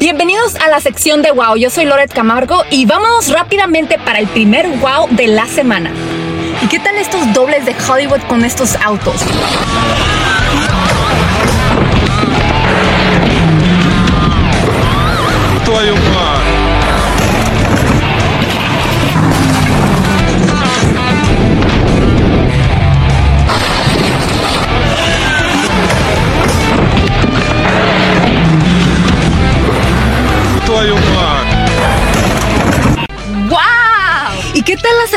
Bienvenidos a la sección de Wow. Yo soy Loret Camargo y vamos rápidamente para el primer Wow de la semana. ¿Y qué tal estos dobles de Hollywood con estos autos? Todo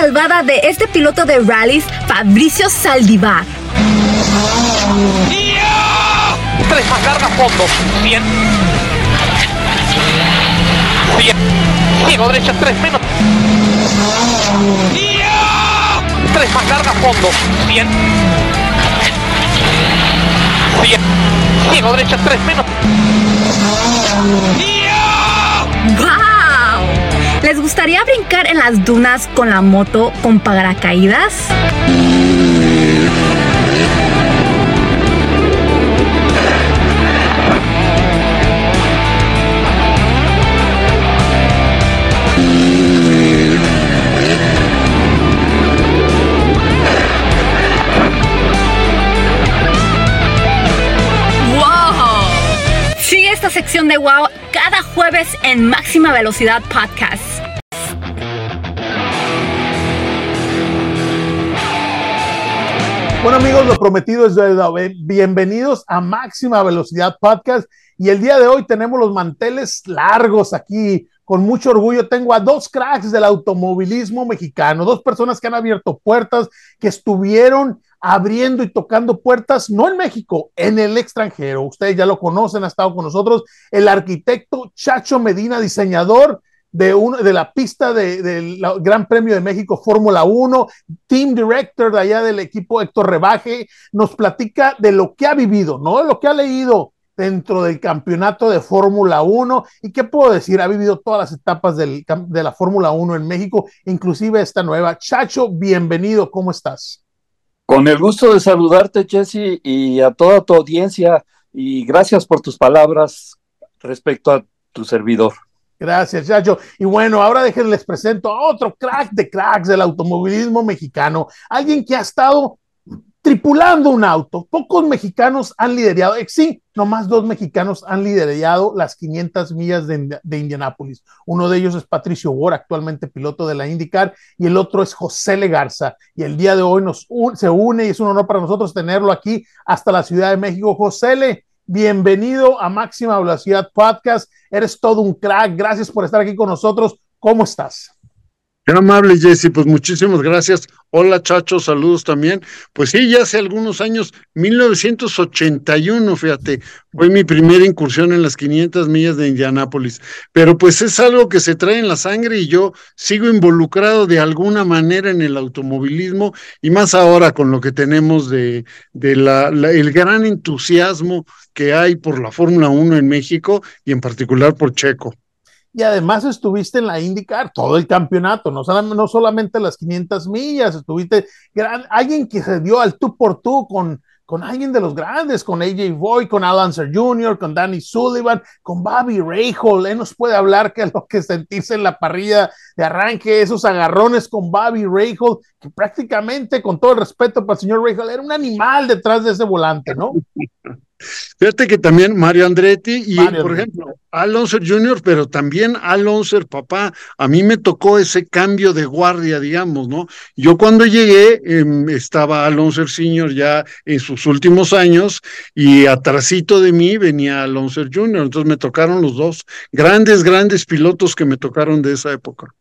salvada de este piloto de rallies, Fabricio Saldivar? Tres más largas, fondo. Bien. Bien. Ciego derecha, tres menos. Tres más largas, fondo. Bien. Bien. Ciego derecha, tres menos. ¿Les gustaría brincar en las dunas con la moto con paracaídas? Sección de Wow cada jueves en Máxima Velocidad Podcast. Bueno amigos, lo prometido es deuda. Bienvenidos a Máxima Velocidad Podcast y el día de hoy tenemos los manteles largos aquí. Con mucho orgullo tengo a dos cracks del automovilismo mexicano, dos personas que han abierto puertas, que estuvieron abriendo y tocando puertas, no en México, en el extranjero. Ustedes ya lo conocen, ha estado con nosotros el arquitecto Chacho Medina, diseñador de, un, de la pista del de, Gran Premio de México Fórmula 1, team director de allá del equipo Héctor Rebaje, nos platica de lo que ha vivido, no de lo que ha leído dentro del campeonato de Fórmula 1. ¿Y qué puedo decir? Ha vivido todas las etapas del, de la Fórmula 1 en México, inclusive esta nueva. Chacho, bienvenido, ¿cómo estás? Con el gusto de saludarte, Jesse, y a toda tu audiencia, y gracias por tus palabras respecto a tu servidor. Gracias, Chacho. Y bueno, ahora déjenles les presento a otro crack de cracks del automovilismo mexicano, alguien que ha estado tripulando un auto. Pocos mexicanos han liderado, eh, sí, nomás dos mexicanos han liderado las 500 millas de, de Indianápolis. Uno de ellos es Patricio Ward, actualmente piloto de la IndyCar, y el otro es José Legarza. Y el día de hoy nos se une y es un honor para nosotros tenerlo aquí hasta la Ciudad de México. José Le, bienvenido a Máxima Velocidad Podcast. Eres todo un crack. Gracias por estar aquí con nosotros. ¿Cómo estás? Qué amable, Jesse, pues muchísimas gracias. Hola, Chacho, saludos también. Pues sí, ya hace algunos años, 1981, fíjate, fue mi primera incursión en las 500 millas de Indianápolis. Pero pues es algo que se trae en la sangre y yo sigo involucrado de alguna manera en el automovilismo y más ahora con lo que tenemos de, el gran entusiasmo que hay por la Fórmula 1 en México y en particular por Checo y además estuviste en la IndyCar todo el campeonato, no, no solamente las 500 millas, estuviste alguien que se dio al tú por tú con, con alguien de los grandes, con AJ Boy, con Alan Sir Jr., con Danny Sullivan, con Bobby Rahal. Él nos puede hablar que lo que sentirse en la parrilla de arranque, esos agarrones con Bobby Rahal, que prácticamente, con todo el respeto para el señor Rahal, era un animal detrás de ese volante, ¿no? Fíjate que también Mario Andretti y, Mario por ejemplo, Alonso Jr., pero también Alonso, papá, a mí me tocó ese cambio de guardia, digamos, ¿no? Yo cuando llegué eh, estaba Alonso Sr. ya en sus últimos años y atrasito de mí venía Alonso Jr., entonces me tocaron los dos grandes, grandes pilotos que me tocaron de esa época.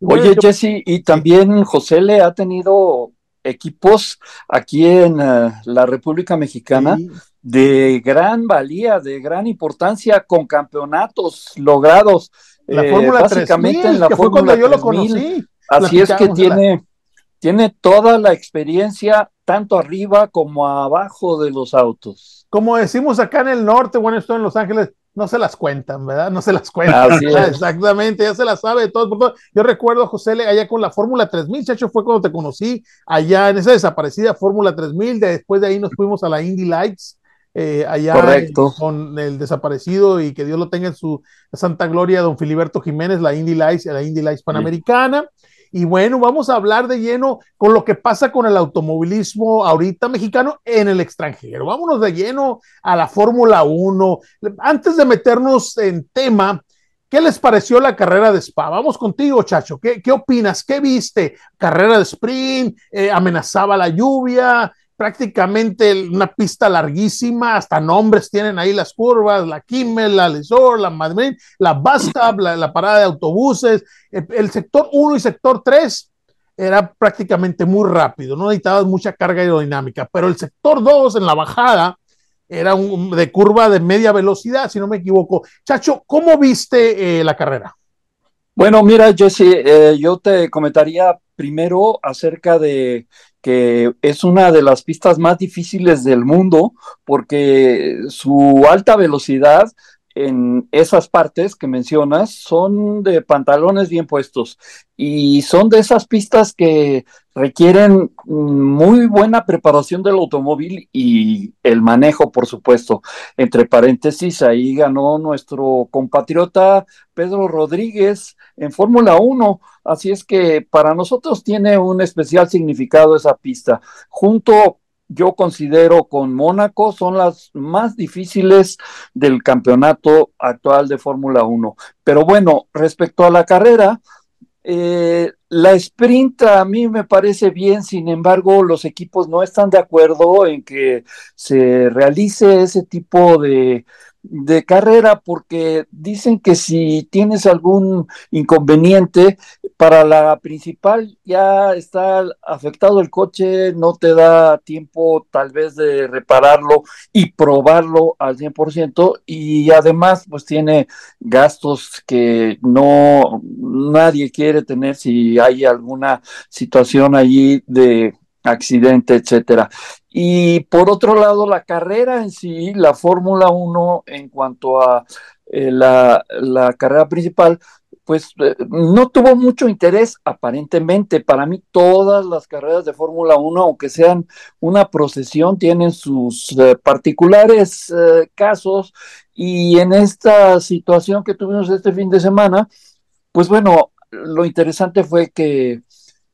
Oye, Jesse, y también José le ha tenido equipos aquí en uh, la República Mexicana. Sí de gran valía, de gran importancia, con campeonatos logrados. La eh, Fórmula básicamente 3000, en la que fue Fórmula cuando yo lo 3000. conocí. Así es que tiene, tiene toda la experiencia, tanto arriba como abajo de los autos. Como decimos acá en el norte, bueno, esto en Los Ángeles, no se las cuentan, ¿verdad? No se las cuentan. Exactamente, ya se las sabe de por todo. Yo recuerdo, José, allá con la Fórmula 3000, Chacho, fue cuando te conocí, allá en esa desaparecida Fórmula 3000, de, después de ahí nos fuimos a la Indy Lights, eh, allá con el desaparecido y que Dios lo tenga en su santa gloria, don Filiberto Jiménez, la Indy Lights, la Indy Lights Panamericana. Y bueno, vamos a hablar de lleno con lo que pasa con el automovilismo ahorita mexicano en el extranjero. Vámonos de lleno a la Fórmula 1. Antes de meternos en tema, ¿qué les pareció la carrera de Spa? Vamos contigo, Chacho. ¿Qué, qué opinas? ¿Qué viste? Carrera de sprint, eh, amenazaba la lluvia, prácticamente una pista larguísima, hasta nombres tienen ahí las curvas, la Kimmel, la Lesor, la Madrid, la Bastab, la, la, parada de autobuses, el, el sector 1 y sector 3 era prácticamente muy rápido, no necesitabas mucha carga aerodinámica, pero el sector 2 en la bajada era un, de curva de media velocidad, si no me equivoco. Chacho, ¿cómo viste eh, la carrera? Bueno, mira, Jesse, eh, yo te comentaría primero acerca de que es una de las pistas más difíciles del mundo porque su alta velocidad en esas partes que mencionas son de pantalones bien puestos y son de esas pistas que requieren muy buena preparación del automóvil y el manejo, por supuesto. Entre paréntesis, ahí ganó nuestro compatriota Pedro Rodríguez en Fórmula 1, así es que para nosotros tiene un especial significado esa pista. Junto yo considero con Mónaco son las más difíciles del campeonato actual de Fórmula 1. Pero bueno, respecto a la carrera, eh, la sprint a mí me parece bien, sin embargo, los equipos no están de acuerdo en que se realice ese tipo de, de carrera porque dicen que si tienes algún inconveniente para la principal ya está afectado el coche, no te da tiempo tal vez de repararlo y probarlo al 100% y además pues tiene gastos que no nadie quiere tener si hay alguna situación allí de accidente, etcétera. Y por otro lado, la carrera en sí, la Fórmula 1 en cuanto a eh, la, la, carrera principal, pues eh, no tuvo mucho interés aparentemente. Para mí todas las carreras de Fórmula 1, aunque sean una procesión, tienen sus eh, particulares casos y en esta situación que tuvimos este fin de semana, pues bueno, lo interesante fue que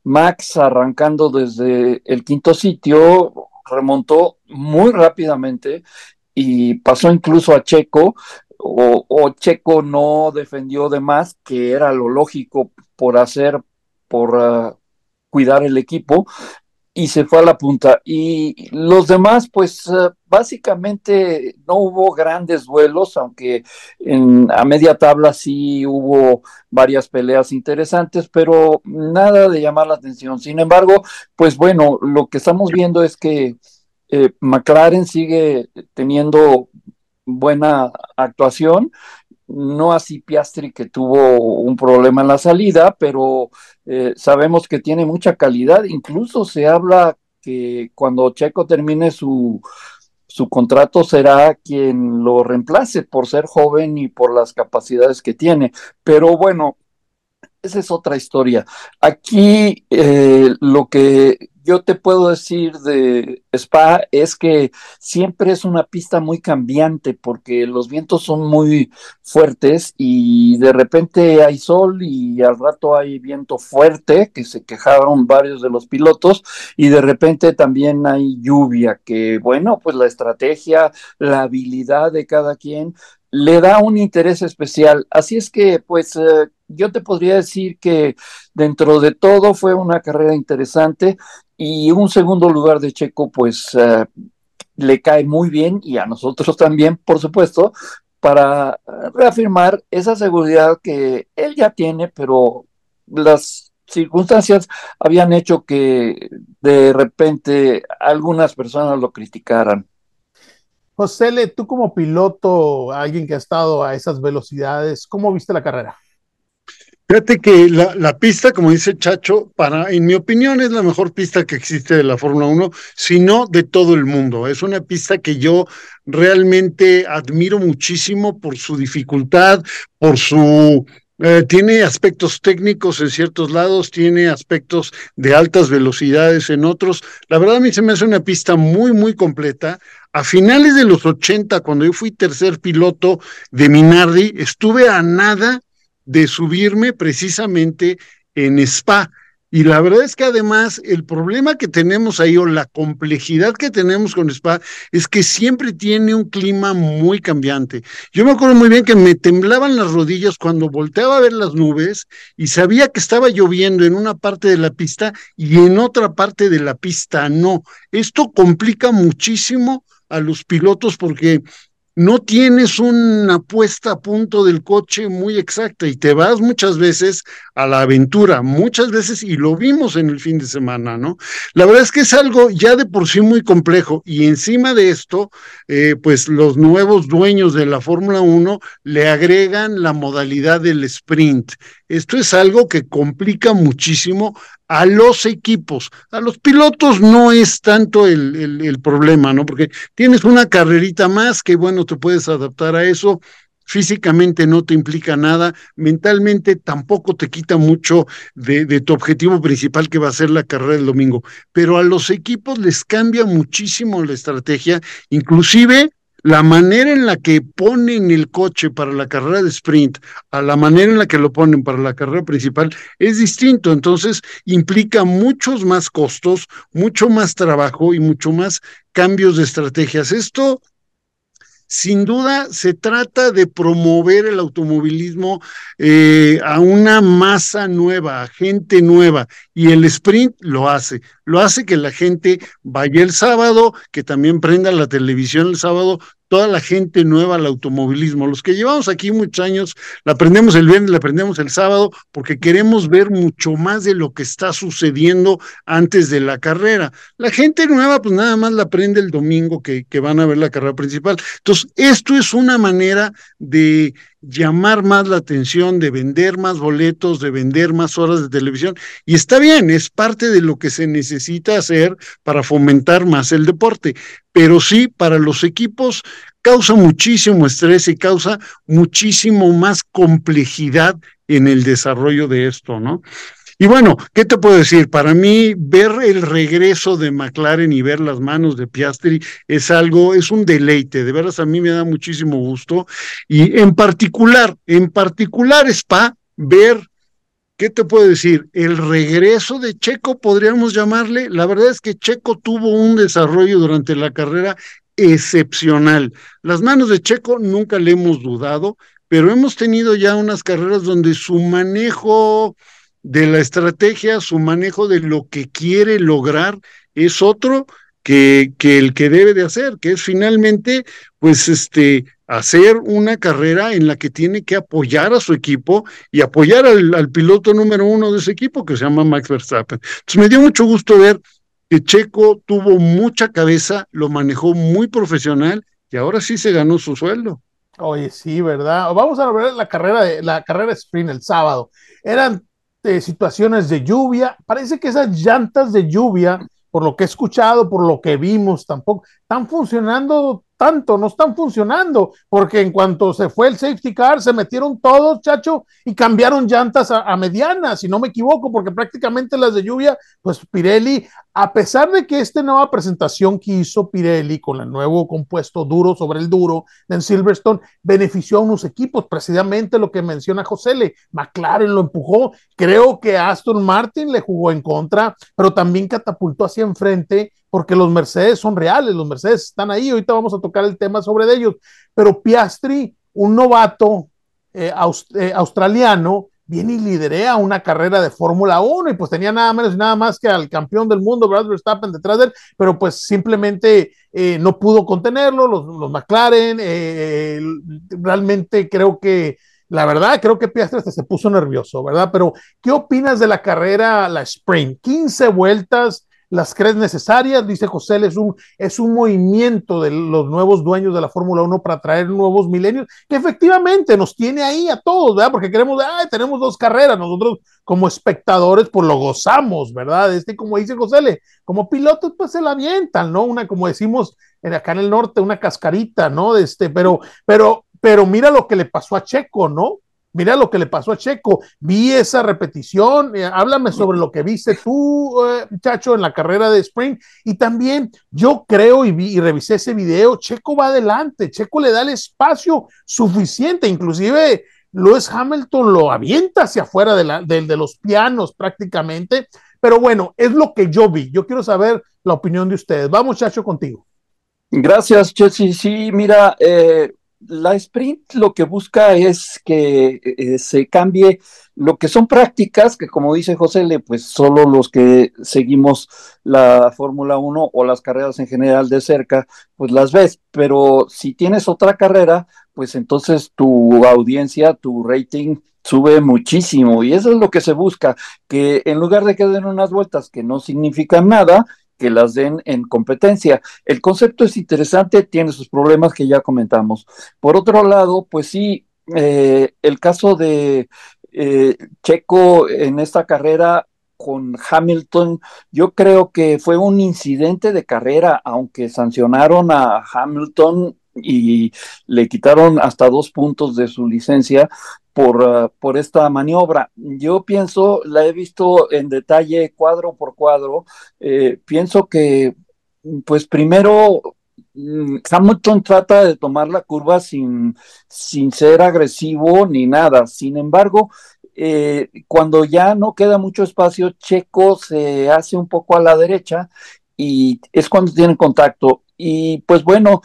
Max arrancando desde el quinto sitio remontó muy rápidamente y pasó incluso a Checo o, Checo no defendió de más, que era lo lógico por hacer, por uh, cuidar el equipo, y se fue a la punta. Y los demás, pues uh, básicamente no hubo grandes duelos, aunque en, a media tabla sí hubo varias peleas interesantes, pero nada de llamar la atención. Sin embargo, pues bueno, lo que estamos viendo es que eh, McLaren sigue teniendo buena actuación, no así Piastri que tuvo un problema en la salida, pero eh, sabemos que tiene mucha calidad, incluso se habla que cuando Checo termine su, su contrato será quien lo reemplace por ser joven y por las capacidades que tiene, pero bueno, esa es otra historia. Aquí eh, lo que yo te puedo decir de Spa es que siempre es una pista muy cambiante porque los vientos son muy fuertes y de repente hay sol y al rato hay viento fuerte, que se quejaron varios de los pilotos, y de repente también hay lluvia, que bueno, pues la estrategia, la habilidad de cada quien le da un interés especial. Así es que, pues, eh, yo te podría decir que dentro de todo fue una carrera interesante y un segundo lugar de Checo, pues, uh, le cae muy bien y a nosotros también, por supuesto, para reafirmar esa seguridad que él ya tiene, pero las circunstancias habían hecho que de repente algunas personas lo criticaran. José, tú como piloto, alguien que ha estado a esas velocidades, ¿cómo viste la carrera? Fíjate que la, pista, como dice Chacho, para, en mi opinión, es la mejor pista que existe de la Fórmula 1, sino de todo el mundo. Es una pista que yo realmente admiro muchísimo por su dificultad, por su Eh, tiene aspectos técnicos en ciertos lados, tiene aspectos de altas velocidades en otros. La verdad a mí se me hace una pista muy, muy completa. A finales de los 80, cuando yo fui tercer piloto de Minardi, estuve a nada de subirme precisamente en Spa. Y la verdad es que además el problema que tenemos ahí o la complejidad que tenemos con Spa es que siempre tiene un clima muy cambiante. Yo me acuerdo muy bien que me temblaban las rodillas cuando volteaba a ver las nubes y sabía que estaba lloviendo en una parte de la pista y en otra parte de la pista no. Esto complica muchísimo a los pilotos porque no tienes una puesta a punto del coche muy exacta y te vas muchas veces a la aventura, muchas veces, y lo vimos en el fin de semana, ¿no? La verdad es que es algo ya de por sí muy complejo y encima de esto, eh, pues los nuevos dueños de la Fórmula 1 le agregan la modalidad del sprint. Esto es algo que complica muchísimo a los equipos. A los pilotos no es tanto el, el, problema, ¿no? Porque tienes una carrerita más que, bueno, te puedes adaptar a eso. Físicamente no te implica nada, mentalmente tampoco te quita mucho de, de tu objetivo principal que va a ser la carrera del domingo, pero a los equipos les cambia muchísimo la estrategia, inclusive la manera en la que ponen el coche para la carrera de sprint a la manera en la que lo ponen para la carrera principal es distinto. Entonces implica muchos más costos, mucho más trabajo y mucho más cambios de estrategias. Esto sin duda se trata de promover el automovilismo eh, a una masa nueva, a gente nueva, y el sprint lo hace. Lo hace que la gente vaya el sábado, que también prenda la televisión el sábado, toda la gente nueva al automovilismo. Los que llevamos aquí muchos años, la aprendemos el viernes, la aprendemos el sábado, porque queremos ver mucho más de lo que está sucediendo antes de la carrera. La gente nueva, pues nada más la aprende el domingo que, que van a ver la carrera principal. Entonces, esto es una manera de llamar más la atención, de vender más boletos, de vender más horas de televisión. Y está bien, es parte de lo que se necesita hacer para fomentar más el deporte. Pero sí, para los equipos causa muchísimo estrés y causa muchísimo más complejidad en el desarrollo de esto, ¿no? Y bueno, ¿qué te puedo decir? Para mí, ver el regreso de McLaren y ver las manos de Piastri es algo, es un deleite. De veras, a mí me da muchísimo gusto. Y en particular, en particular, Spa, ver ¿Qué te puedo decir? El regreso de Checo, podríamos llamarle. La verdad es que Checo tuvo un desarrollo durante la carrera excepcional. Las manos de Checo nunca le hemos dudado, pero hemos tenido ya unas carreras donde su manejo de la estrategia, su manejo de lo que quiere lograr es otro que, que el que debe de hacer, que es finalmente, pues, este, hacer una carrera en la que tiene que apoyar a su equipo y apoyar al, al, piloto número uno de ese equipo que se llama Max Verstappen. Entonces me dio mucho gusto ver que Checo tuvo mucha cabeza, lo manejó muy profesional y ahora sí se ganó su sueldo. Oye, sí, ¿verdad? Vamos a ver la carrera de la carrera sprint el sábado. Eran eh, situaciones de lluvia. Parece que esas llantas de lluvia, por lo que he escuchado, por lo que vimos, tampoco están funcionando tanto, no están funcionando, porque en cuanto se fue el safety car, se metieron todos, chacho, y cambiaron llantas a, medianas, si no me equivoco, porque prácticamente las de lluvia, pues Pirelli, a pesar de que esta nueva presentación que hizo Pirelli con el nuevo compuesto duro sobre el duro en Silverstone, benefició a unos equipos, precisamente lo que menciona José Le, McLaren lo empujó, creo que Aston Martin le jugó en contra, pero también catapultó hacia enfrente porque los Mercedes son reales, los Mercedes están ahí, ahorita vamos a tocar el tema sobre ellos, pero Piastri, un novato eh, eh, australiano, viene y liderea una carrera de Fórmula 1 y pues tenía nada menos y nada más que al campeón del mundo, Brad Verstappen, detrás de él, pero pues simplemente eh, no pudo contenerlo, los, McLaren, realmente creo que la verdad, creo que Piastri hasta se puso nervioso, ¿verdad? Pero, ¿qué opinas de la carrera, la sprint? 15 vueltas, las crees necesarias, dice José, es un, es un movimiento de los nuevos dueños de la Fórmula 1 para traer nuevos milenios, que efectivamente nos tiene ahí a todos, ¿verdad? Porque queremos, ay, tenemos dos carreras, nosotros como espectadores, pues lo gozamos, ¿verdad? Este, como dice José, como pilotos, pues se la avientan, ¿no? Una, como decimos acá en el norte, una cascarita, ¿no? Este, pero, pero, pero mira lo que le pasó a Checo, ¿no? Mira lo que le pasó a Checo. Vi esa repetición. Eh, háblame sobre lo que viste tú, eh, muchacho, en la carrera de sprint. Y también yo creo y, vi, y revisé ese video. Checo va adelante. Checo le da el espacio suficiente. Inclusive Lewis Hamilton lo avienta hacia afuera de, de, los pianos prácticamente. Pero bueno, es lo que yo vi. Yo quiero saber la opinión de ustedes. Vamos, Chacho, contigo. Gracias, Jesse. Sí, mira, eh, la sprint lo que busca es que eh, se cambie lo que son prácticas, que como dice José, pues solo los que seguimos la Fórmula 1 o las carreras en general de cerca, pues las ves, pero si tienes otra carrera, pues entonces tu audiencia, tu rating sube muchísimo. Y eso es lo que se busca, que en lugar de que den unas vueltas que no significan nada, que las den en competencia. El concepto es interesante, tiene sus problemas que ya comentamos. Por otro lado, pues sí, eh, el caso de eh, Checo en esta carrera con Hamilton, yo creo que fue un incidente de carrera, aunque sancionaron a Hamilton y le quitaron hasta dos puntos de su licencia por, uh, por esta maniobra. Yo pienso, la he visto en detalle cuadro por cuadro, eh, pienso que, pues primero, mm, Hamilton trata de tomar la curva sin, sin ser agresivo ni nada. Sin embargo, eh, cuando ya no queda mucho espacio, Checo se hace un poco a la derecha y es cuando tienen contacto. Y pues bueno,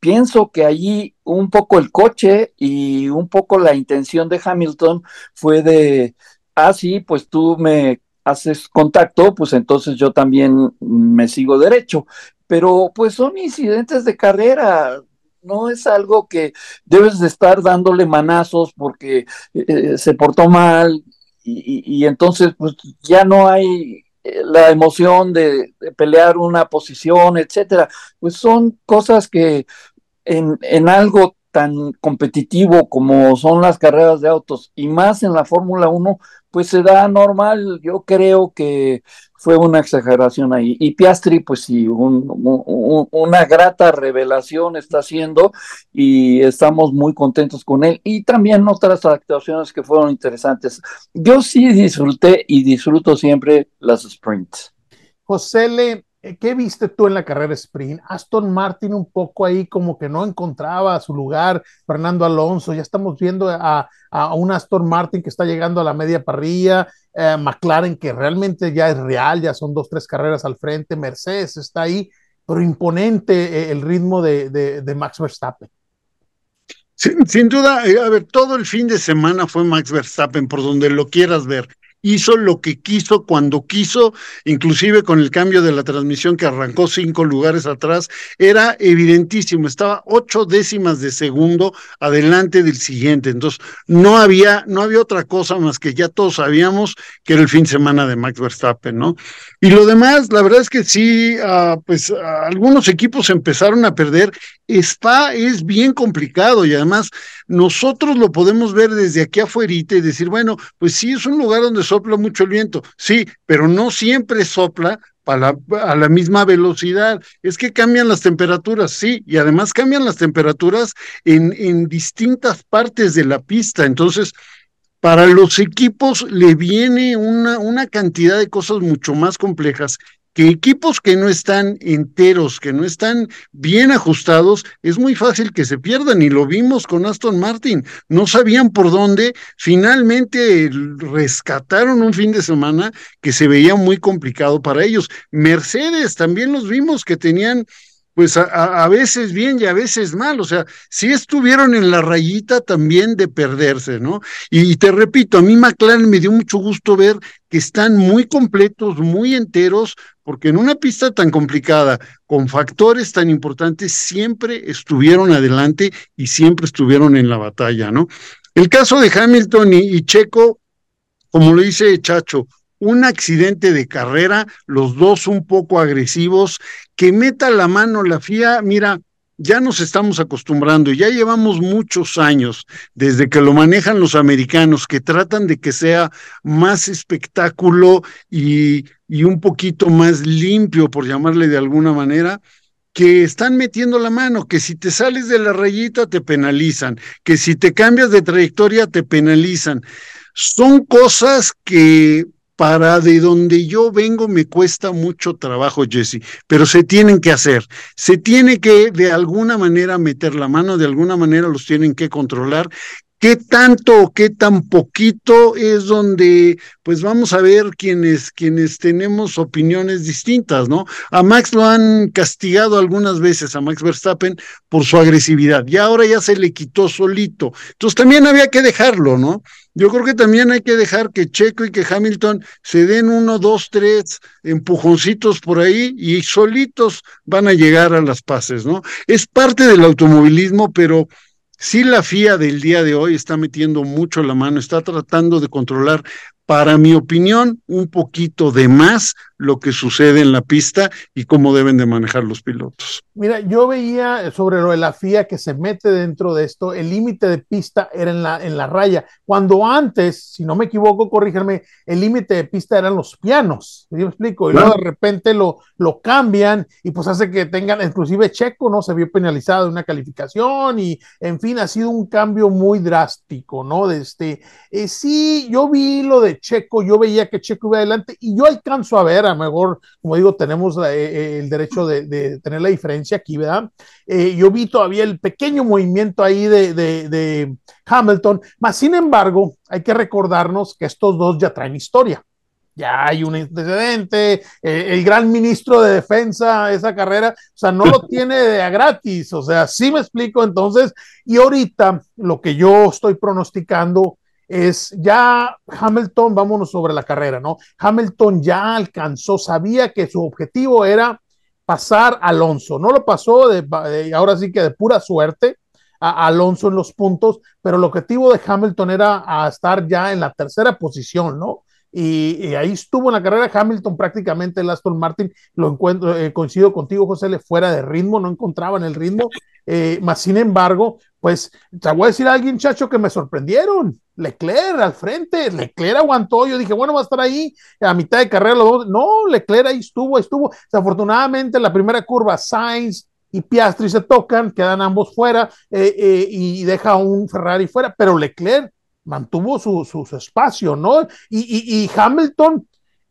pienso que allí un poco el coche y un poco la intención de Hamilton fue de, ah, sí, pues tú me haces contacto, pues entonces yo también me sigo derecho. Pero pues son incidentes de carrera, no es algo que debes de estar dándole manazos porque eh, se portó mal y, y, entonces pues ya no hay eh, la emoción de, de, pelear una posición, etcétera. Pues son cosas que en, en algo tan competitivo como son las carreras de autos y más en la Fórmula 1, pues se da normal. Yo creo que fue una exageración ahí. Y Piastri, pues sí, un, un, una grata revelación está haciendo y estamos muy contentos con él. Y también otras actuaciones que fueron interesantes. Yo sí disfruté y disfruto siempre las sprints. José Le, ¿Qué viste tú en la carrera sprint? Aston Martin un poco ahí como que no encontraba su lugar, Fernando Alonso, ya estamos viendo a, a un Aston Martin que está llegando a la media parrilla, eh, McLaren que realmente ya es real, ya son dos, tres carreras al frente, Mercedes está ahí, pero imponente eh, el ritmo de, de, de Max Verstappen. Sin, duda, a ver, todo el fin de semana fue Max Verstappen, por donde lo quieras ver hizo lo que quiso cuando quiso, inclusive con el cambio de la transmisión que arrancó cinco lugares atrás, era evidentísimo, estaba ocho décimas de segundo adelante del siguiente, entonces no había, no había otra cosa más que ya todos sabíamos que era el fin de semana de Max Verstappen, ¿no? Y lo demás, la verdad es que sí, uh, pues uh, algunos equipos empezaron a perder, Spa es bien complicado y además nosotros lo podemos ver desde aquí afuera y decir, bueno, pues sí, es un lugar donde sopla mucho el viento, sí, pero no siempre sopla a la, misma velocidad. Es que cambian las temperaturas, sí, y además cambian las temperaturas en, en distintas partes de la pista. Entonces, para los equipos le viene una, una cantidad de cosas mucho más complejas que equipos que no están enteros, que no están bien ajustados, es muy fácil que se pierdan y lo vimos con Aston Martin. No sabían por dónde, finalmente rescataron un fin de semana que se veía muy complicado para ellos. Mercedes también los vimos que tenían pues a, veces bien y a veces mal, o sea, sí estuvieron en la rayita también de perderse, ¿no? Y, y, te repito, a mí McLaren me dio mucho gusto ver que están muy completos, muy enteros, porque en una pista tan complicada, con factores tan importantes, siempre estuvieron adelante y siempre estuvieron en la batalla, ¿no? El caso de Hamilton y, Checo, como lo dice Chacho, un accidente de carrera, los dos un poco agresivos, que meta la mano la FIA, mira, ya nos estamos acostumbrando, ya llevamos muchos años desde que lo manejan los americanos, que tratan de que sea más espectáculo y, y un poquito más limpio, por llamarle de alguna manera, que están metiendo la mano, que si te sales de la rayita te penalizan, que si te cambias de trayectoria te penalizan. Son cosas que para de donde yo vengo me cuesta mucho trabajo, Jesse, pero se tienen que hacer. Se tiene que de alguna manera meter la mano, de alguna manera los tienen que controlar. ¿Qué tanto o qué tan poquito es donde, pues vamos a ver quienes, quienes tenemos opiniones distintas, ¿no? A Max lo han castigado algunas veces, a Max Verstappen, por su agresividad, y ahora ya se le quitó solito. Entonces también había que dejarlo, ¿no? Yo creo que también hay que dejar que Checo y que Hamilton se den uno, dos, tres empujoncitos por ahí y solitos van a llegar a las paces, ¿no? Es parte del automovilismo, pero sí la FIA del día de hoy está metiendo mucho la mano, está tratando de controlar para mi opinión, un poquito de más lo que sucede en la pista y cómo deben de manejar los pilotos. Mira, yo veía sobre lo de la FIA que se mete dentro de esto, el límite de pista era en la, en la raya, cuando antes, si no me equivoco, corrígeme, el límite de pista eran los pianos, yo me explico, y luego de repente lo, lo cambian y pues hace que tengan, inclusive Checo, ¿no? Se vio penalizado en una calificación y, en fin, ha sido un cambio muy drástico, ¿no? De este, eh, sí, yo vi lo de Checo, yo veía que Checo iba adelante y yo alcanzo a ver, a lo mejor, como digo, tenemos eh, eh, el derecho de, tener la diferencia aquí, ¿verdad? Eh, yo vi todavía el pequeño movimiento ahí de, Hamilton, más sin embargo, hay que recordarnos que estos dos ya traen historia. Ya hay un antecedente, el gran ministro de defensa, esa carrera, o sea, no lo tiene de a gratis, o sea, sí me explico entonces, y ahorita lo que yo estoy pronosticando es ya Hamilton, vámonos sobre la carrera, ¿no? Hamilton ya alcanzó, sabía que su objetivo era pasar a Alonso, no lo pasó de, ahora sí que de pura suerte a Alonso en los puntos, pero el objetivo de Hamilton era estar ya en la tercera posición, ¿no? Y, ahí estuvo en la carrera Hamilton prácticamente el Aston Martin, lo encuentro, eh, coincido contigo, José, le fuera de ritmo, no encontraba en el ritmo, eh, más sin embargo, pues te voy a decir a alguien, chacho, que me sorprendieron, Leclerc al frente, Leclerc aguantó, yo dije, bueno, va a estar ahí a mitad de carrera, no, Leclerc ahí estuvo, estuvo, desafortunadamente en la primera curva, Sainz y Piastri se tocan, quedan ambos fuera eh, y deja un Ferrari fuera, pero Leclerc mantuvo su, su, espacio, ¿no? Y, y, Hamilton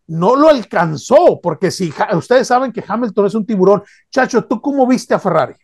no lo alcanzó, porque si ustedes saben que Hamilton es un tiburón, Chacho, ¿tú cómo viste a Ferrari?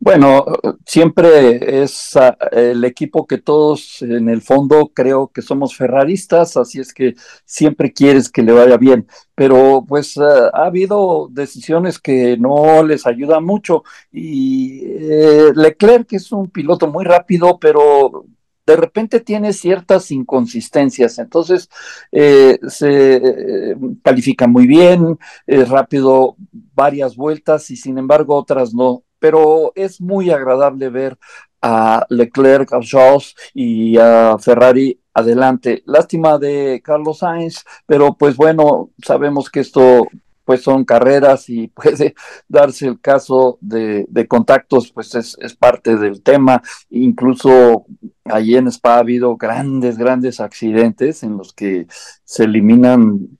Bueno, siempre es ah, el equipo que todos en el fondo creo que somos ferraristas, así es que siempre quieres que le vaya bien, pero pues ah, ha habido decisiones que no les ayudan mucho y eh, Leclerc es un piloto muy rápido, pero de repente tiene ciertas inconsistencias, entonces eh, se eh, califica muy bien, es rápido varias vueltas y sin embargo otras no, pero es muy agradable ver a Leclerc, a Charles y a Ferrari adelante. Lástima de Carlos Sainz, pero pues bueno, sabemos que esto pues son carreras y puede darse el caso de, contactos, pues es, parte del tema. Incluso allí en Spa ha habido grandes, grandes accidentes en los que se eliminan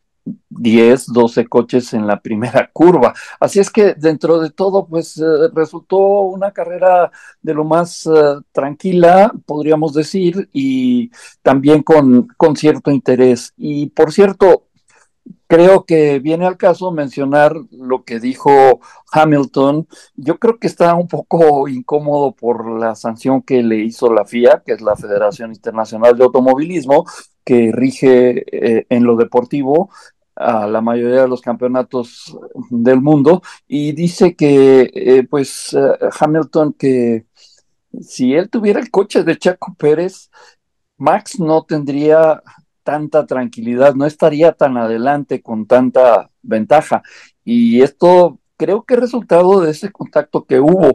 10, 12 coches en la primera curva. Así es que dentro de todo, pues eh, resultó una carrera de lo más eh, tranquila, podríamos decir, y también con, con cierto interés. Y por cierto, creo que viene al caso mencionar lo que dijo Hamilton. Yo creo que está un poco incómodo por la sanción que le hizo la FIA, que es la Federación Internacional de Automovilismo, que rige eh, en lo deportivo a la mayoría de los campeonatos del mundo y dice que eh, pues eh, Hamilton que si él tuviera el coche de Chaco Pérez Max no tendría tanta tranquilidad, no estaría tan adelante con tanta ventaja. Y esto creo que es resultado de ese contacto que hubo.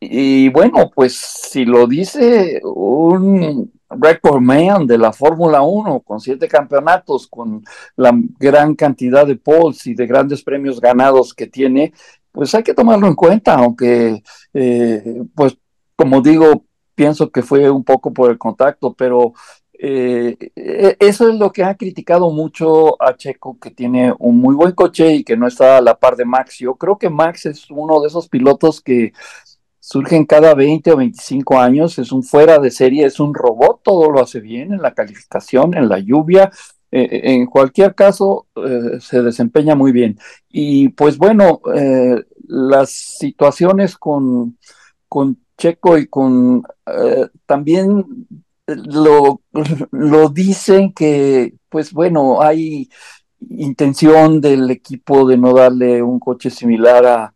Y, bueno, pues si lo dice un record man de la Fórmula 1 con siete campeonatos, con la gran cantidad de poles y de grandes premios ganados que tiene, pues hay que tomarlo en cuenta, aunque, eh, pues como digo, pienso que fue un poco por el contacto, pero Eh, eh, eso es lo que ha criticado mucho a Checo, que tiene un muy buen coche y que no está a la par de Max. Yo creo que Max es uno de esos pilotos que surgen cada 20 o 25 años, es un fuera de serie, es un robot, todo lo hace bien en la calificación, en la lluvia, eh, en cualquier caso se desempeña muy bien. Y pues bueno, las situaciones con, con Checo y con también lo, lo dicen que, pues bueno, hay intención del equipo de no darle un coche similar a,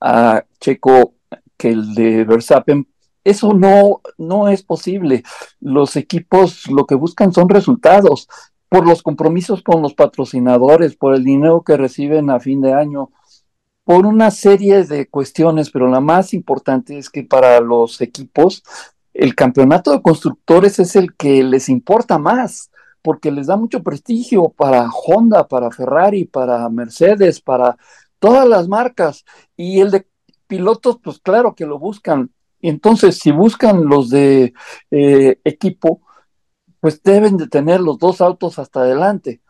a Checo que el de Verstappen. Eso no, no es posible. Los equipos lo que buscan son resultados por los compromisos con los patrocinadores, por el dinero que reciben a fin de año, por una serie de cuestiones, pero la más importante es que para los equipos el campeonato de constructores es el que les importa más, porque les da mucho prestigio para Honda, para Ferrari, para Mercedes, para todas las marcas. Y el de pilotos, pues claro que lo buscan. Entonces, si buscan los de eh, equipo, pues deben de tener los dos autos hasta adelante.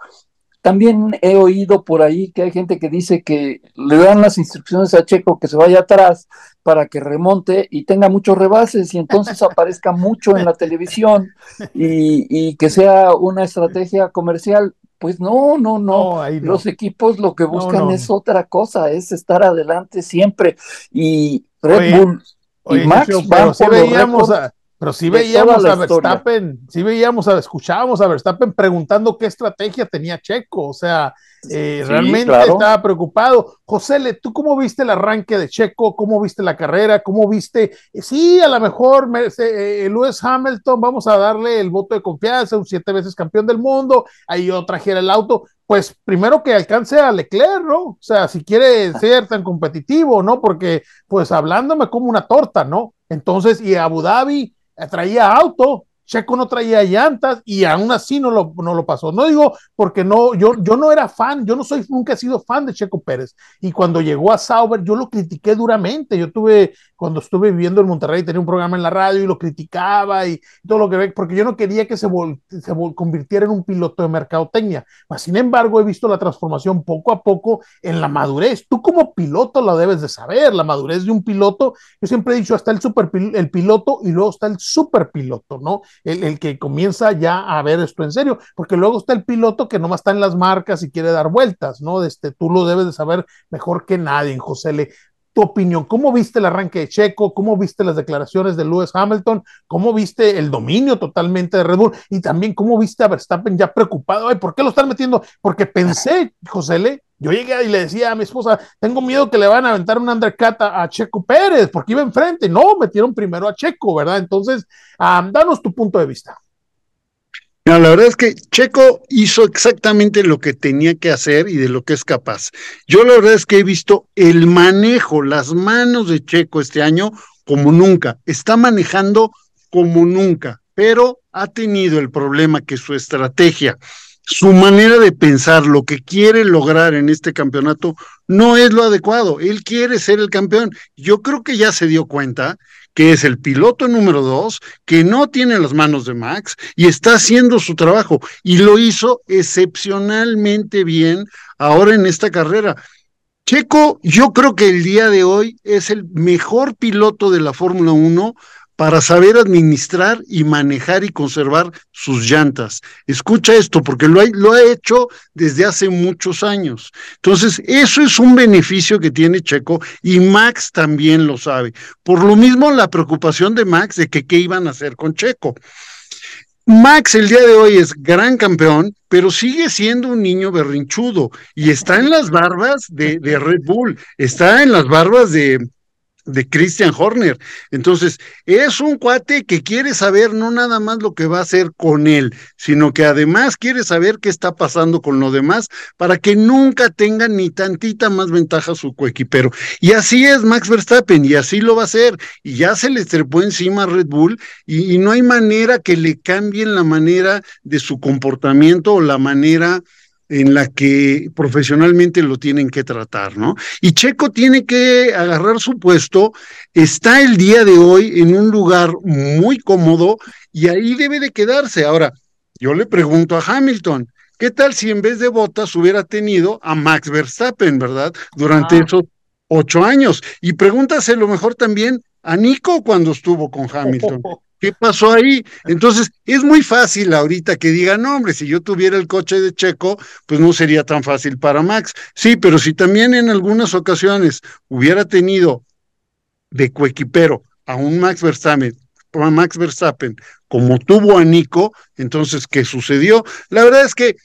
También he oído por ahí que hay gente que dice que le dan las instrucciones a Checo que se vaya atrás para que remonte y tenga muchos rebases y entonces aparezca mucho en la televisión y, que sea una estrategia comercial. Pues no, no, no. Los equipos lo que buscan es otra cosa, es estar adelante siempre. Y Red Bull y Max van por pero sí veíamos a Verstappen, sí veíamos, a, escuchábamos a Verstappen preguntando qué estrategia tenía Checo, o sea, eh, realmente estaba preocupado. José, ¿tú cómo viste el arranque de Checo? ¿Cómo viste la carrera? ¿Cómo viste? Eh, sí, a lo mejor eh, Lewis Hamilton, vamos a darle el voto de confianza, un siete veces campeón del mundo, ahí otra gira el auto, pues primero que alcance a Leclerc, ¿no? O sea, si quiere ser tan competitivo, ¿no? Porque, pues hablándome como una torta, ¿no? Entonces, y Abu Dhabi, traía auto, Checo no traía llantas y aún así no lo, no lo pasó. No digo porque no, yo, yo no era fan, yo no soy, nunca he sido fan de Checo Pérez. Y cuando llegó a Sauber, yo lo critiqué duramente. Yo tuve, cuando estuve viviendo en Monterrey, tenía un programa en la radio y lo criticaba y todo lo que ve, porque yo no quería que se, se convirtiera en un piloto de mercadotecnia. sin embargo, he visto la transformación poco a poco en la madurez. Tú como piloto lo debes de saber, la madurez de un piloto. Yo siempre he dicho, hasta el super el piloto y luego está el super piloto, ¿no? El, que comienza ya a ver esto en serio, porque luego está el piloto que nomás está en las marcas y quiere dar vueltas, ¿no? Este, tú lo debes de saber mejor que nadie, José Le. Tu opinión, ¿cómo viste el arranque de Checo? ¿Cómo viste las declaraciones de Lewis Hamilton? ¿Cómo viste el dominio totalmente de Red Bull? Y también, ¿cómo viste a Verstappen ya preocupado? Ay, ¿Por qué lo están metiendo? Porque pensé, José Le, yo llegué y le decía a mi esposa, tengo miedo que le van a aventar un undercut a, Checo Pérez, porque iba enfrente. No, metieron primero a Checo, ¿verdad? Entonces, danos tu punto de vista. La verdad es que Checo hizo exactamente lo que tenía que hacer y de lo que es capaz. Yo la verdad es que he visto el manejo, las manos de Checo este año como nunca. Está manejando como nunca, pero ha tenido el problema que su estrategia su manera de pensar, lo que quiere lograr en este campeonato, no es lo adecuado. Él quiere ser el campeón. Yo creo que ya se dio cuenta que es el piloto número dos, que no tiene las manos de Max y está haciendo su trabajo y lo hizo excepcionalmente bien ahora en esta carrera. Checo, yo creo que el día de hoy es el mejor piloto de la Fórmula 1 para saber administrar y manejar y conservar sus llantas. Escucha esto, porque lo ha, hecho desde hace muchos años. Entonces, eso es un beneficio que tiene Checo y Max también lo sabe. Por lo mismo, la preocupación de Max de que qué iban a hacer con Checo. Max el día de hoy es gran campeón, pero sigue siendo un niño berrinchudo y está en las barbas de Red Bull, está en las barbas de, de Christian Horner. Entonces, es un cuate que quiere saber no nada más lo que va a hacer con él, sino que además quiere saber qué está pasando con lo demás para que nunca tenga ni tantita más ventaja su coequipero. Y así es Max Verstappen, y así lo va a hacer. Y ya se le trepó encima a Red Bull, y, y no hay manera que le cambien la manera de su comportamiento o la manera en la que profesionalmente lo tienen que tratar, ¿no? Y Checo tiene que agarrar su puesto, está el día de hoy en un lugar muy cómodo y ahí debe de quedarse. Ahora, yo le pregunto a Hamilton, ¿qué tal si en vez de Bottas hubiera tenido a Max Verstappen, verdad? Durante Ah. esos ocho años. Y pregúntase lo mejor también a Nico cuando estuvo con Hamilton. ¿Qué pasó ahí? Entonces, es muy fácil ahorita que digan, no, hombre, si yo tuviera el coche de Checo, pues no sería tan fácil para Max. Sí, pero si también en algunas ocasiones hubiera tenido de coequipero a un Max Verstappen, a Max Verstappen, como tuvo a Nico, entonces, ¿qué sucedió? La verdad es que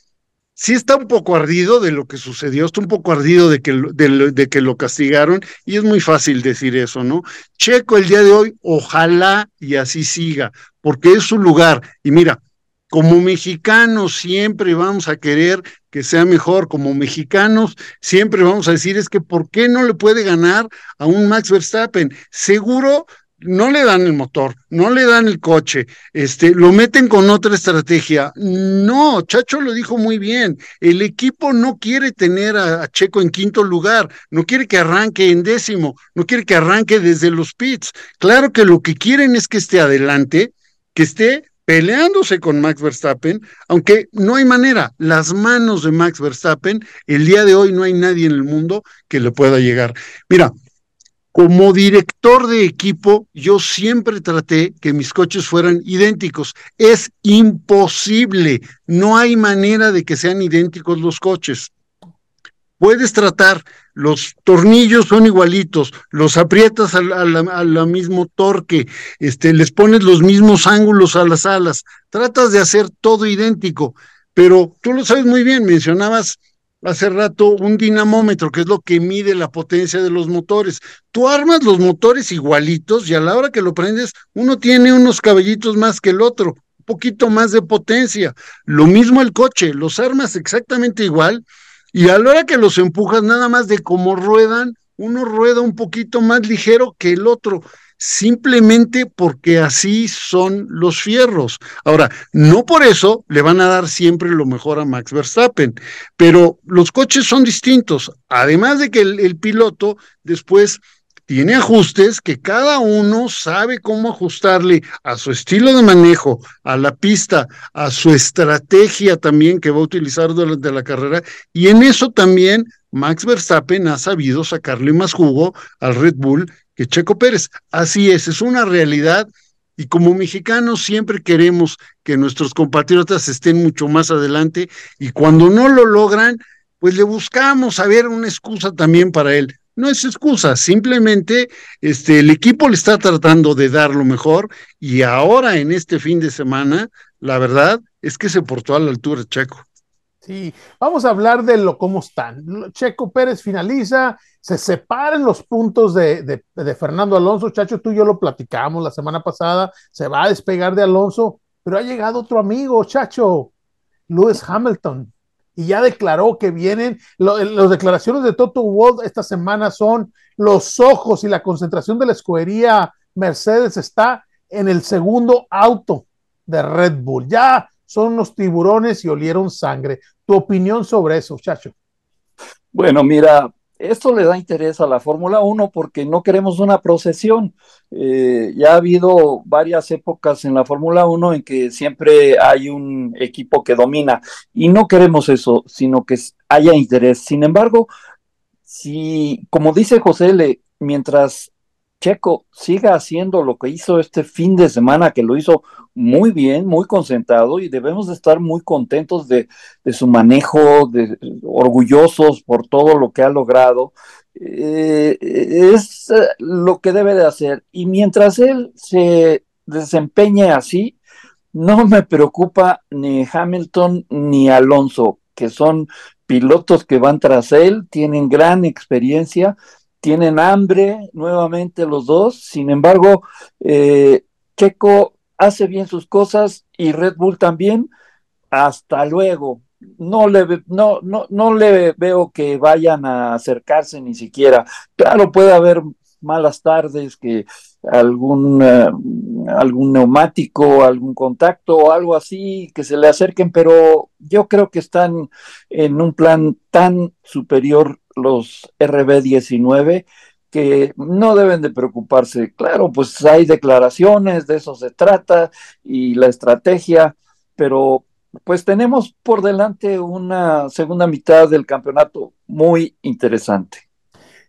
sí está un poco ardido de lo que sucedió, está un poco ardido de que, de que lo castigaron y es muy fácil decir eso, ¿no? Checo el día de hoy, ojalá y así siga, porque es su lugar. Y mira, como mexicanos siempre vamos a querer que sea mejor, como mexicanos siempre vamos a decir es que ¿por qué no le puede ganar a un Max Verstappen? Seguro no le dan el motor, no le dan el coche, este, lo meten con otra estrategia. No, Chacho lo dijo muy bien. El equipo no quiere tener a, a Checo en quinto lugar, no quiere que arranque en décimo, no quiere que arranque desde los pits. Claro que lo que quieren es que esté adelante, que esté peleándose con Max Verstappen, aunque no hay manera, las manos de Max Verstappen, el día de hoy no hay nadie en el mundo que le pueda llegar. Mira, como director de equipo, yo siempre traté que mis coches fueran idénticos. Es imposible, no hay manera de que sean idénticos los coches. Puedes tratar, los tornillos son igualitos, los aprietas al, mismo torque, este, les pones los mismos ángulos a las alas, tratas de hacer todo idéntico, pero tú lo sabes muy bien, mencionabas hace rato un dinamómetro, que es lo que mide la potencia de los motores. Tú armas los motores igualitos y a la hora que lo prendes, uno tiene unos cabellitos más que el otro, un poquito más de potencia. Lo mismo el coche, los armas exactamente igual y a la hora que los empujas, nada más de cómo ruedan, uno rueda un poquito más ligero que el otro simplemente porque así son los fierros. Ahora, no por eso le van a dar siempre lo mejor a Max Verstappen, pero los coches son distintos. Además de que el, piloto después tiene ajustes que cada uno sabe cómo ajustarle a su estilo de manejo, a la pista, a su estrategia también que va a utilizar durante la carrera. Y en eso también Max Verstappen ha sabido sacarle más jugo al Red Bull que Checo Pérez. Así es, es una realidad y como mexicanos siempre queremos que nuestros compatriotas estén mucho más adelante y cuando no lo logran, pues le buscamos a ver una excusa también para él. No es excusa, simplemente este, el equipo le está tratando de dar lo mejor y ahora en este fin de semana, la verdad es que se portó a la altura Checo. Sí, vamos a hablar de lo cómo están. Checo Pérez finaliza, se separan los puntos de, de, Fernando Alonso. Chacho, tú y yo lo platicamos la semana pasada, se va a despegar de Alonso, pero ha llegado otro amigo, Chacho, Lewis Hamilton, y ya declaró que vienen, las declaraciones de Toto Wolff esta semana son los ojos y la concentración de la escudería Mercedes está en el segundo auto de Red Bull. Ya son unos tiburones y olieron sangre. ¿Tu opinión sobre eso, Chacho? Bueno, mira, esto le da interés a la Fórmula 1 porque no queremos una procesión. Eh, ya ha habido varias épocas en la Fórmula 1 en que siempre hay un equipo que domina y no queremos eso, sino que haya interés. Sin embargo, si, como dice José, le, mientras Checo siga haciendo lo que hizo este fin de semana, que lo hizo muy bien, muy concentrado y debemos de estar muy contentos de, su manejo, de, orgullosos por todo lo que ha logrado. Eh, es lo que debe de hacer. Y mientras él se desempeñe así, no me preocupa ni Hamilton ni Alonso, que son pilotos que van tras él, tienen gran experiencia, tienen hambre nuevamente los dos, sin embargo, eh, Checo hace bien sus cosas y Red Bull también, hasta luego. No le, no, no, no le veo que vayan a acercarse ni siquiera. Claro, puede haber malas tardes, que algún, uh, algún neumático, algún contacto o algo así, que se le acerquen, pero yo creo que están en un plan tan superior los RB19 que no deben de preocuparse. Claro, pues hay declaraciones, de eso se trata y la estrategia, pero pues tenemos por delante una segunda mitad del campeonato muy interesante.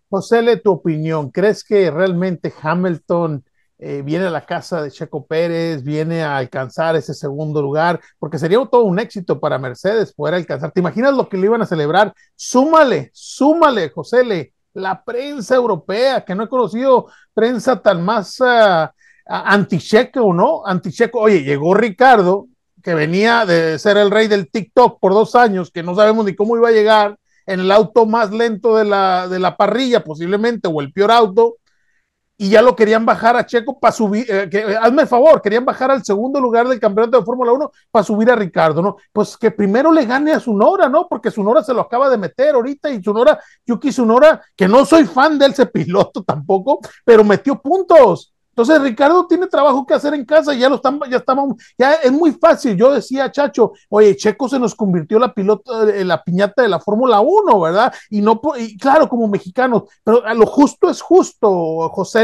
José, tu opinión. ¿Crees que realmente Hamilton eh, viene a la casa de Checo Pérez, viene a alcanzar ese segundo lugar? Porque sería todo un éxito para Mercedes poder alcanzar. ¿Te imaginas lo que le iban a celebrar? Súmale, súmale, José, le, la prensa europea, que no he conocido prensa tan más uh, anticheco, ¿no? Anticheco. Oye, llegó Ricardo, que venía de ser el rey del TikTok por dos años, que no sabemos ni cómo iba a llegar en el auto más lento de la, de la parrilla, posiblemente, o el peor auto, y ya lo querían bajar a Checo para subir, eh, que, eh, hazme el favor, querían bajar al segundo lugar del campeonato de Fórmula 1 para subir a Ricardo, ¿no? Pues que primero le gane a Sunora, ¿no? Porque Sunora se lo acaba de meter ahorita y Sunora, Yuki Sunora, que no soy fan de ese piloto tampoco, pero metió puntos. Entonces Ricardo tiene trabajo que hacer en casa, ya lo están, ya estamos, ya es muy fácil. Yo decía, Chacho, oye, Checo se nos convirtió la pilota, en la piñata de la Fórmula 1, ¿verdad? Y no, y claro, como mexicanos, pero a lo justo es justo, José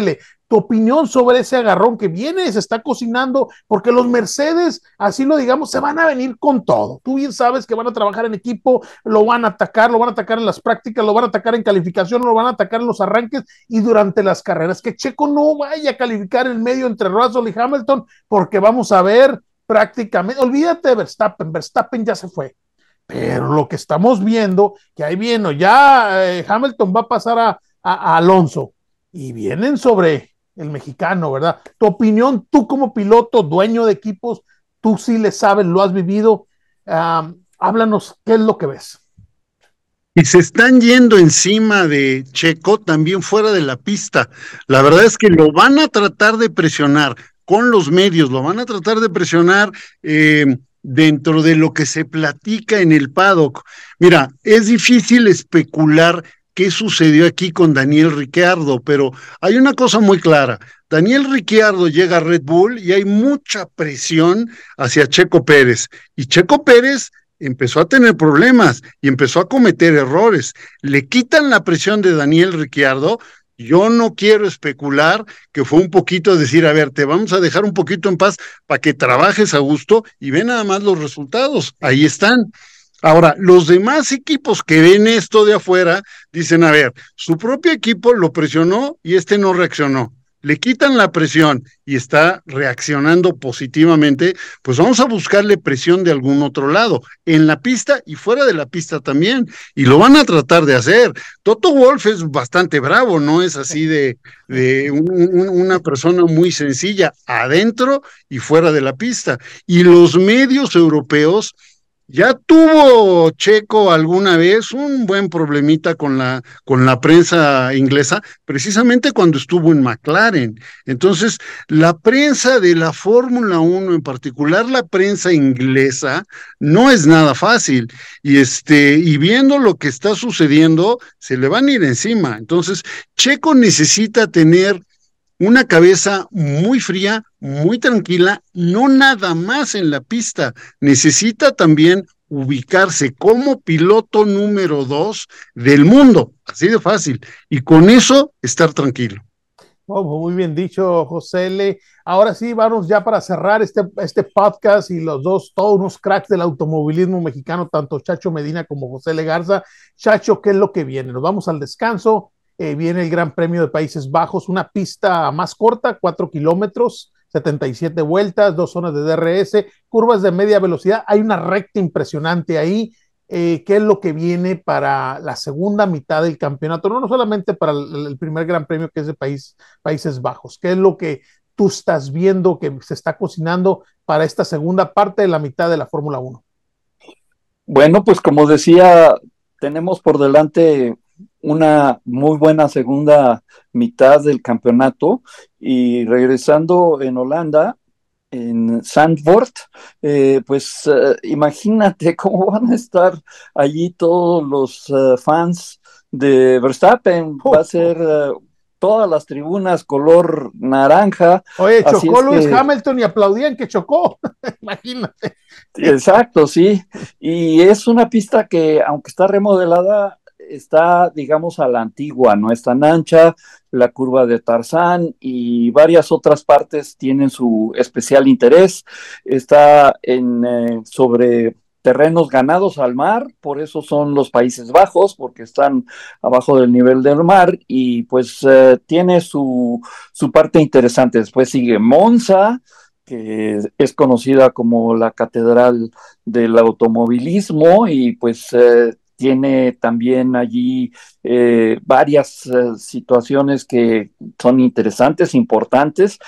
tu opinión sobre ese agarrón que viene, se está cocinando, porque los Mercedes, así lo digamos, se van a venir con todo. Tú bien sabes que van a trabajar en equipo, lo van a atacar, lo van a atacar en las prácticas, lo van a atacar en calificación, lo van a atacar en los arranques y durante las carreras. Que Checo no vaya a calificar en medio entre Russell y Hamilton, porque vamos a ver prácticamente, olvídate de Verstappen, Verstappen ya se fue. Pero lo que estamos viendo, que ahí viene, ya eh, Hamilton va a pasar a, a Alonso y vienen sobre el mexicano, ¿verdad? Tu opinión, tú como piloto, dueño de equipos, tú sí le sabes, lo has vivido. háblanos, ¿qué es lo que ves? Y se están yendo encima de Checo también fuera de la pista. La verdad es que lo van a tratar de presionar con los medios, lo van a tratar de presionar eh, dentro de lo que se platica en el paddock. Mira, es difícil especular qué sucedió aquí con Daniel Ricciardo, pero hay una cosa muy clara. Daniel Ricciardo llega a Red Bull y hay mucha presión hacia Checo Pérez. Y Checo Pérez empezó a tener problemas y empezó a cometer errores. Le quitan la presión de Daniel Ricciardo. Yo no quiero especular que fue un poquito decir, a ver, te vamos a dejar un poquito en paz para que trabajes a gusto y ve nada más los resultados. Ahí están. Ahora, los demás equipos que ven esto de afuera dicen, a ver, su propio equipo lo presionó y este no reaccionó. Le quitan la presión y está reaccionando positivamente, pues vamos a buscarle presión de algún otro lado, en la pista y fuera de la pista también. Y lo van a tratar de hacer. Toto Wolf es bastante bravo, no es así de, de una persona muy sencilla, adentro y fuera de la pista. Y los medios europeos ya tuvo Checo alguna vez un buen problemita con la, con la prensa inglesa, precisamente cuando estuvo en McLaren. Entonces, la prensa de la Fórmula 1, en particular la prensa inglesa, no es nada fácil. Y este, y viendo lo que está sucediendo, se le van a ir encima. Entonces, Checo necesita tener una cabeza muy fría, muy tranquila, no nada más en la pista, necesita también ubicarse como piloto número dos del mundo, así de fácil, y con eso estar tranquilo. Oh, muy bien dicho, José L. Ahora sí, vamos ya para cerrar este, este podcast y los dos, todos unos cracks del automovilismo mexicano, tanto Chacho Medina como José L. Garza. Chacho, ¿qué es lo que viene? Nos vamos al descanso eh, viene el Gran Premio de Países Bajos, una pista más corta, 4 kilómetros, 77 vueltas, dos zonas de DRS, curvas de media velocidad. Hay una recta impresionante ahí. Eh, ¿Qué es lo que viene para la segunda mitad del campeonato? No, no solamente para el, primer Gran Premio que es de país, Países Bajos. ¿Qué es lo que tú estás viendo que se está cocinando para esta segunda parte de la mitad de la Fórmula 1? Bueno, pues como decía, tenemos por delante una muy buena segunda mitad del campeonato y regresando en Holanda, en Sandvoort, eh, pues eh, imagínate cómo van a estar allí todos los eh, fans de Verstappen. Va a ser todas las tribunas color naranja. Oye, chocó Luis Hamilton y aplaudían que chocó. Imagínate. Exacto, sí. Y es una pista que, aunque está remodelada, está, digamos, a la antigua, no es tan ancha, la curva de Tarzán y varias otras partes tienen su especial interés. Está en, eh, sobre terrenos ganados al mar, por eso son los Países Bajos, porque están abajo del nivel del mar y pues eh, tiene su, su parte interesante. Después sigue Monza, que es conocida como la catedral del automovilismo y pues eh, tiene también allí eh, varias situaciones que son interesantes, importantes.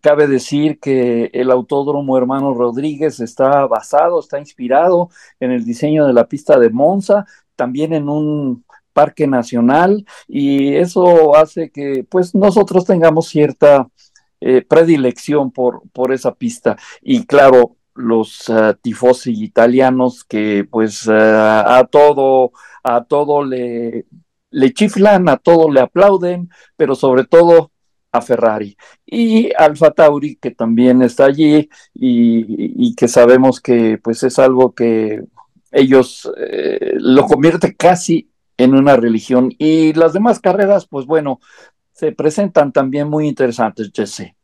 Cabe decir que el Autódromo Hermano Rodríguez está basado, está inspirado en el diseño de la pista de Monza, también en un parque nacional y eso hace que pues nosotros tengamos cierta eh, predilección por, por esa pista. Y claro los uh, tifosi italianos que pues uh, a todo a todo le chiflan, a todo le aplauden, pero sobre todo a Ferrari. Y Alfa Tauri que también está allí y, que sabemos que pues es algo que ellos eh, lo convierte casi en una religión. Y las demás carreras pues bueno se presentan también muy interesantes Jesse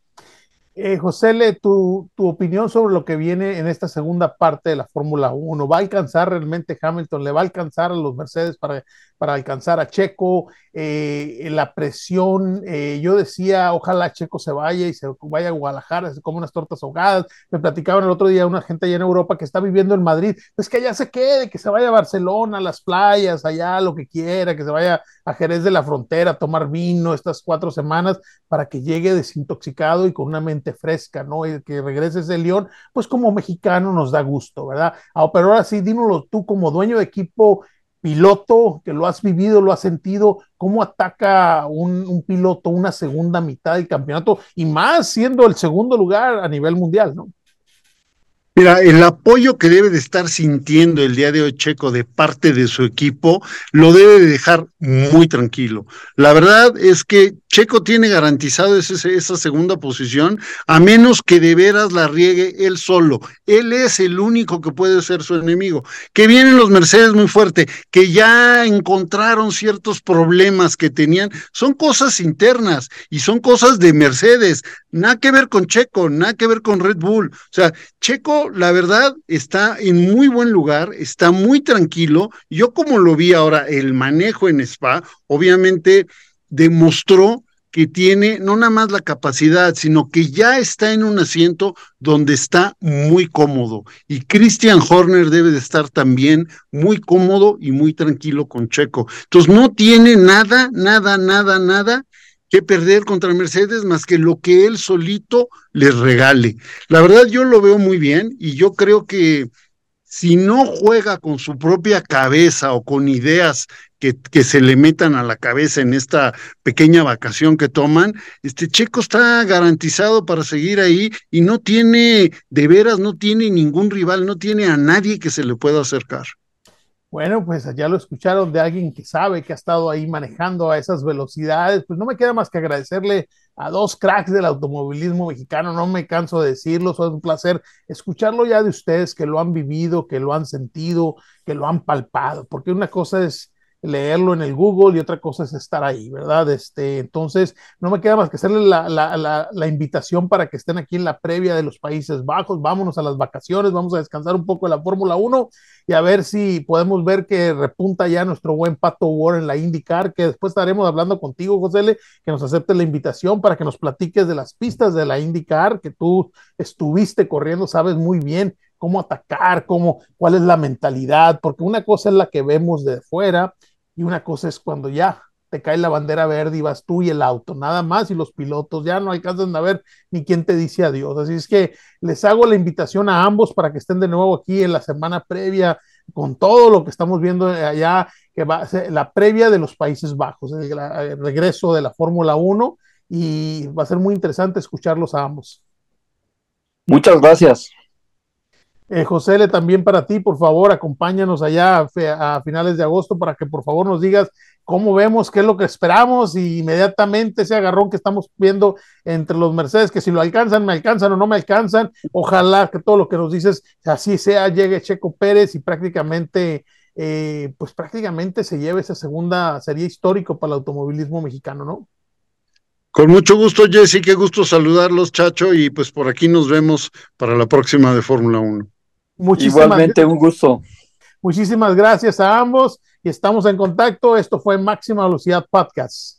eh, José, Le, tu, tu, opinión sobre lo que viene en esta segunda parte de la Fórmula 1. ¿Va a alcanzar realmente Hamilton? ¿Le va a alcanzar a los Mercedes para, para alcanzar a Checo? Eh, la presión, eh, yo decía, ojalá Checo se vaya y se vaya a Guadalajara, se come unas tortas ahogadas. Me platicaban el otro día una gente allá en Europa que está viviendo en Madrid, pues que allá se quede, que se vaya a Barcelona, a las playas, allá, lo que quiera, que se vaya a Jerez de la Frontera a tomar vino estas cuatro semanas para que llegue desintoxicado y con una mente fresca, ¿no? Y que regreses de León, pues como mexicano nos da gusto, ¿verdad? Ah, pero ahora sí, dínoslo tú como dueño de equipo, piloto, que lo has vivido, lo has sentido, cómo ataca un, un piloto una segunda mitad del campeonato y más siendo el segundo lugar a nivel mundial, ¿no? Mira, el apoyo que debe de estar sintiendo el día de hoy Checo de parte de su equipo lo debe de dejar muy tranquilo. La verdad es que Checo tiene garantizado esa segunda posición, a menos que de veras la riegue él solo. Él es el único que puede ser su enemigo. Que vienen los Mercedes muy fuerte, que ya encontraron ciertos problemas que tenían. Son cosas internas y son cosas de Mercedes. Nada que ver con Checo, nada que ver con Red Bull. O sea, Checo, la verdad, está en muy buen lugar, está muy tranquilo. Yo como lo vi ahora, el manejo en Spa, obviamente demostró que tiene no nada más la capacidad, sino que ya está en un asiento donde está muy cómodo. Y Christian Horner debe de estar también muy cómodo y muy tranquilo con Checo. Entonces no tiene nada, nada, nada, nada que perder contra Mercedes más que lo que él solito les regale. La verdad yo lo veo muy bien y yo creo que si no juega con su propia cabeza o con ideas que, se le metan a la cabeza en esta pequeña vacación que toman, este Checo está garantizado para seguir ahí y no tiene, de veras, no tiene ningún rival, no tiene a nadie que se le pueda acercar. Bueno, pues ya lo escucharon de alguien que sabe que ha estado ahí manejando a esas velocidades. Pues no me queda más que agradecerle a dos cracks del automovilismo mexicano, no me canso de decirlo, es un placer escucharlo ya de ustedes que lo han vivido, que lo han sentido, que lo han palpado, porque una cosa es leerlo en el Google y otra cosa es estar ahí, ¿verdad? Este, entonces, no me queda más que hacerle la, la, la, la, invitación para que estén aquí en la previa de los Países Bajos. Vámonos a las vacaciones, vamos a descansar un poco de la Fórmula 1 y a ver si podemos ver que repunta ya nuestro buen Pato War en la IndyCar, que después estaremos hablando contigo, José, que nos acepte la invitación para que nos platiques de las pistas de la IndyCar, que tú estuviste corriendo, sabes muy bien cómo atacar, cómo, cuál es la mentalidad, porque una cosa es la que vemos de fuera y una cosa es cuando ya te cae la bandera verde y vas tú y el auto, nada más, y los pilotos ya no alcanzan a ver ni quién te dice adiós. Así es que les hago la invitación a ambos para que estén de nuevo aquí en la semana previa con todo lo que estamos viendo allá, que va a ser la previa de los Países Bajos, el, regreso de la Fórmula 1, y va a ser muy interesante escucharlos a ambos. Muchas gracias. Eh, José, le también para ti, por favor, acompáñanos allá a, finales de agosto para que por favor nos digas cómo vemos, qué es lo que esperamos y inmediatamente ese agarrón que estamos viendo entre los Mercedes, que si lo alcanzan, me alcanzan o no me alcanzan, ojalá que todo lo que nos dices así sea, llegue Checo Pérez y prácticamente eh, pues prácticamente se lleve esa segunda, sería histórico para el automovilismo mexicano, ¿no? Con mucho gusto, Jesse, qué gusto saludarlos, Chacho, y pues por aquí nos vemos para la próxima de Fórmula 1. Muchísimas, Igualmente, un gusto. muchísimas gracias a ambos y estamos en contacto. Esto fue Máxima Velocidad Podcast.